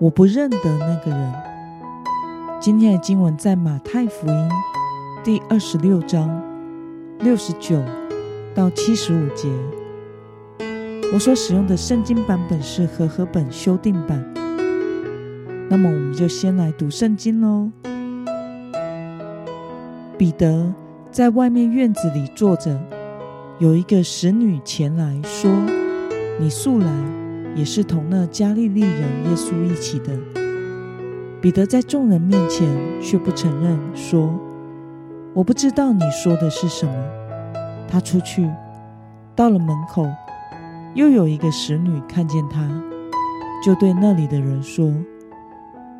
我不认得那个人。今天的经文在马太福音第二十六章六十九到七十五节。我所使用的圣经版本是和合本修订版。那么，我们就先来读圣经喽。彼得在外面院子里坐着，有一个使女前来说：“你速来。”也是同那加利利人耶稣一起的。彼得在众人面前却不承认，说：“我不知道你说的是什么。”他出去，到了门口，又有一个使女看见他，就对那里的人说：“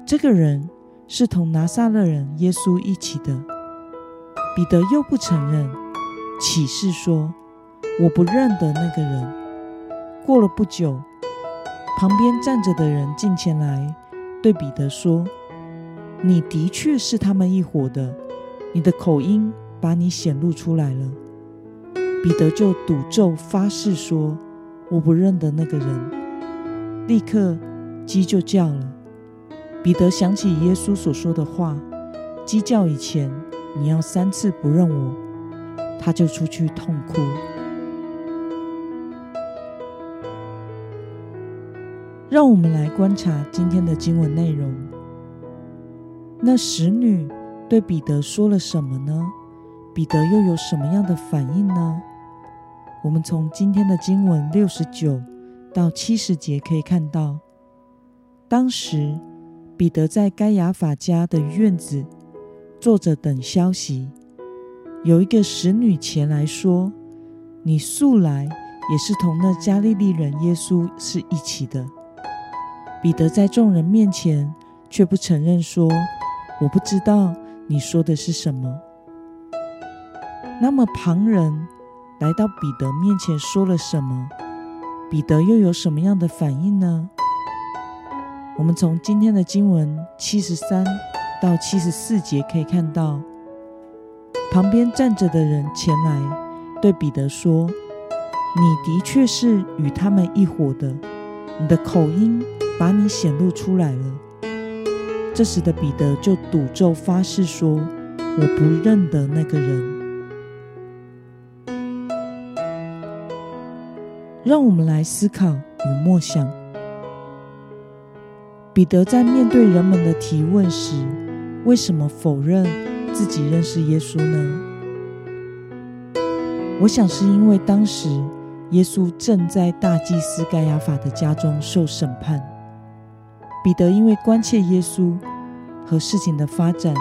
这个人是同拿撒勒人耶稣一起的。”彼得又不承认，起誓说：“我不认得那个人。”过了不久。旁边站着的人进前来，对彼得说：“你的确是他们一伙的，你的口音把你显露出来了。”彼得就赌咒发誓说：“我不认得那个人。”立刻鸡就叫了。彼得想起耶稣所说的话：“鸡叫以前，你要三次不认我。”他就出去痛哭。让我们来观察今天的经文内容。那使女对彼得说了什么呢？彼得又有什么样的反应呢？我们从今天的经文六十九到七十节可以看到，当时彼得在该亚法家的院子坐着等消息，有一个使女前来说：“你素来也是同那加利利人耶稣是一起的。”彼得在众人面前却不承认，说：“我不知道你说的是什么。”那么旁人来到彼得面前说了什么？彼得又有什么样的反应呢？我们从今天的经文七十三到七十四节可以看到，旁边站着的人前来对彼得说：“你的确是与他们一伙的，你的口音。”把你显露出来了。这时的彼得就赌咒发誓说：“我不认得那个人。”让我们来思考与默想：彼得在面对人们的提问时，为什么否认自己认识耶稣呢？我想是因为当时耶稣正在大祭司盖亚法的家中受审判。彼得因为关切耶稣和事情的发展，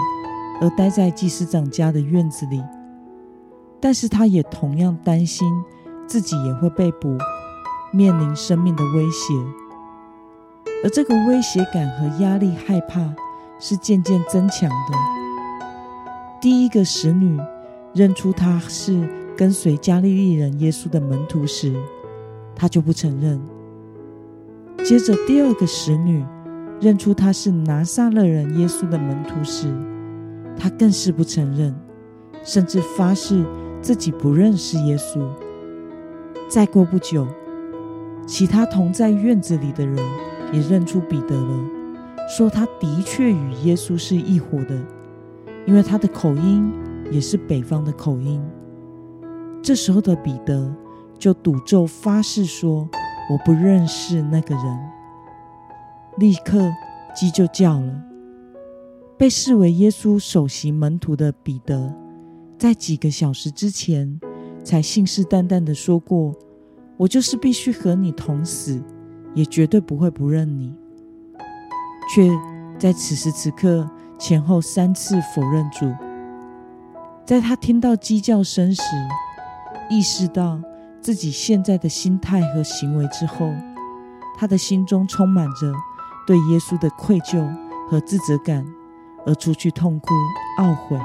而待在祭司长家的院子里，但是他也同样担心自己也会被捕，面临生命的威胁。而这个威胁感和压力、害怕是渐渐增强的。第一个使女认出他是跟随加利利人耶稣的门徒时，他就不承认。接着第二个使女。认出他是拿撒勒人耶稣的门徒时，他更是不承认，甚至发誓自己不认识耶稣。再过不久，其他同在院子里的人也认出彼得了，说他的确与耶稣是一伙的，因为他的口音也是北方的口音。这时候的彼得就赌咒发誓说：“我不认识那个人。”立刻，鸡就叫了。被视为耶稣首席门徒的彼得，在几个小时之前才信誓旦旦的说过：“我就是必须和你同死，也绝对不会不认你。”却在此时此刻前后三次否认主。在他听到鸡叫声时，意识到自己现在的心态和行为之后，他的心中充满着。对耶稣的愧疚和自责感而出去痛哭懊悔。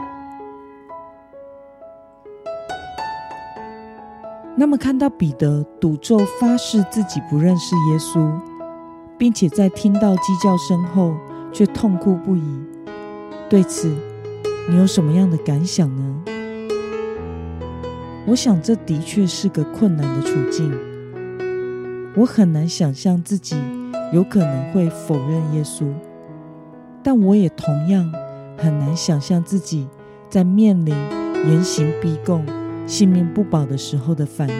那么，看到彼得赌咒发誓自己不认识耶稣，并且在听到鸡叫声后却痛哭不已，对此你有什么样的感想呢？我想，这的确是个困难的处境。我很难想象自己有可能会否认耶稣，但我也同样很难想象自己在面临严刑逼供。性命不保的时候的反应。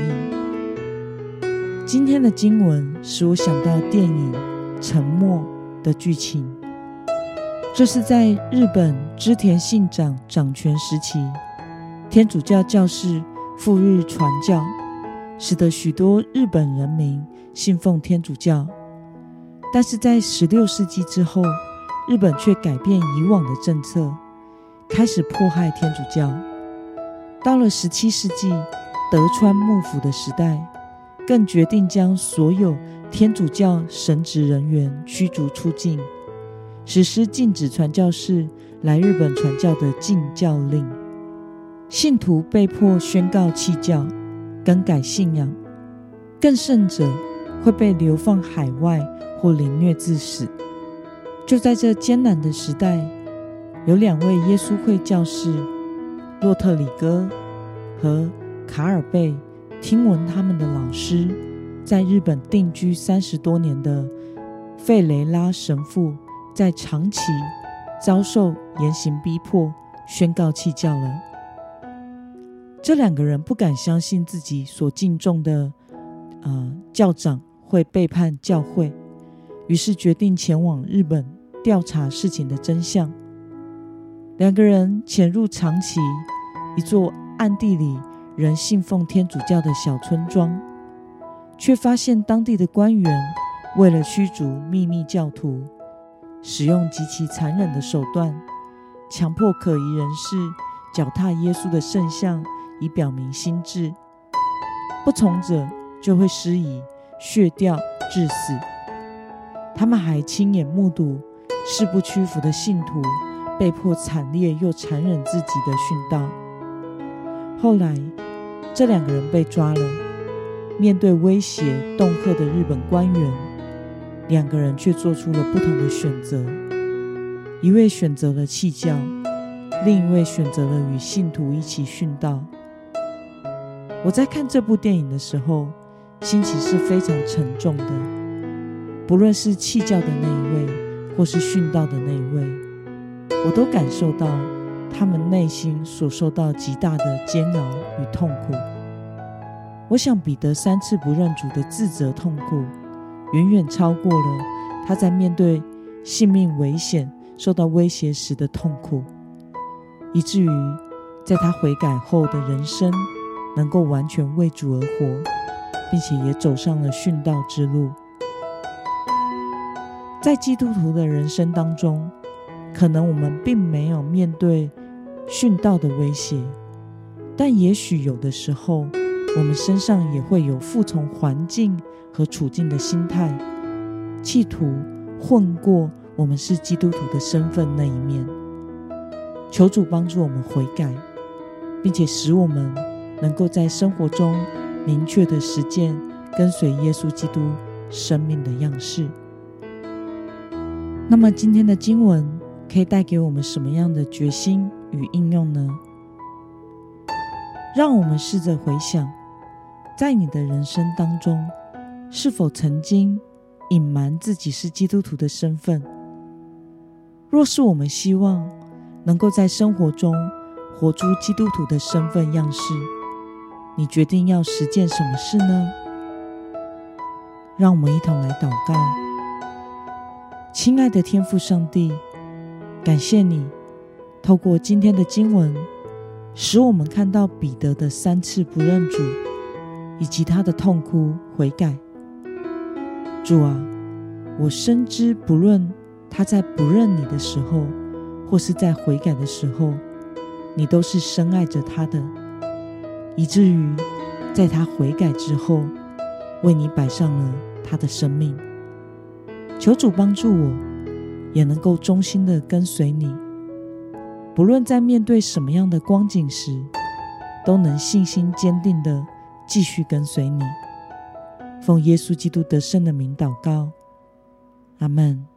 今天的经文使我想到电影《沉默》的剧情。这是在日本织田信长掌权时期，天主教教士赴日传教，使得许多日本人民信奉天主教。但是在十六世纪之后，日本却改变以往的政策，开始迫害天主教。到了十七世纪德川幕府的时代，更决定将所有天主教神职人员驱逐出境，实施禁止传教士来日本传教的禁教令。信徒被迫宣告弃教，更改信仰，更甚者会被流放海外或凌虐致死。就在这艰难的时代，有两位耶稣会教士。洛特里戈和卡尔贝听闻他们的老师在日本定居三十多年的费雷拉神父在长期遭受严刑逼迫，宣告弃教了。这两个人不敢相信自己所敬重的呃教长会背叛教会，于是决定前往日本调查事情的真相。两个人潜入长崎一座暗地里仍信奉天主教的小村庄，却发现当地的官员为了驱逐秘密教徒，使用极其残忍的手段，强迫可疑人士脚踏耶稣的圣像，以表明心志。不从者就会失仪血掉致死。他们还亲眼目睹誓不屈服的信徒。被迫惨烈又残忍自己的殉道。后来，这两个人被抓了。面对威胁恫吓的日本官员，两个人却做出了不同的选择：一位选择了弃教，另一位选择了与信徒一起殉道。我在看这部电影的时候，心情是非常沉重的。不论是弃教的那一位，或是殉道的那一位。我都感受到他们内心所受到极大的煎熬与痛苦。我想，彼得三次不认主的自责痛苦，远远超过了他在面对性命危险、受到威胁时的痛苦，以至于在他悔改后的人生能够完全为主而活，并且也走上了殉道之路。在基督徒的人生当中，可能我们并没有面对殉道的威胁，但也许有的时候，我们身上也会有服从环境和处境的心态，企图混过我们是基督徒的身份那一面。求主帮助我们悔改，并且使我们能够在生活中明确的实践跟随耶稣基督生命的样式。那么今天的经文。可以带给我们什么样的决心与应用呢？让我们试着回想，在你的人生当中，是否曾经隐瞒自己是基督徒的身份？若是我们希望能够在生活中活出基督徒的身份样式，你决定要实践什么事呢？让我们一同来祷告，亲爱的天父上帝。感谢你透过今天的经文，使我们看到彼得的三次不认主，以及他的痛哭悔改。主啊，我深知，不论他在不认你的时候，或是在悔改的时候，你都是深爱着他的，以至于在他悔改之后，为你摆上了他的生命。求主帮助我，也能够忠心的跟随你，不论在面对什么样的光景时，都能信心坚定的继续跟随你。奉耶稣基督得胜的名祷告，阿门。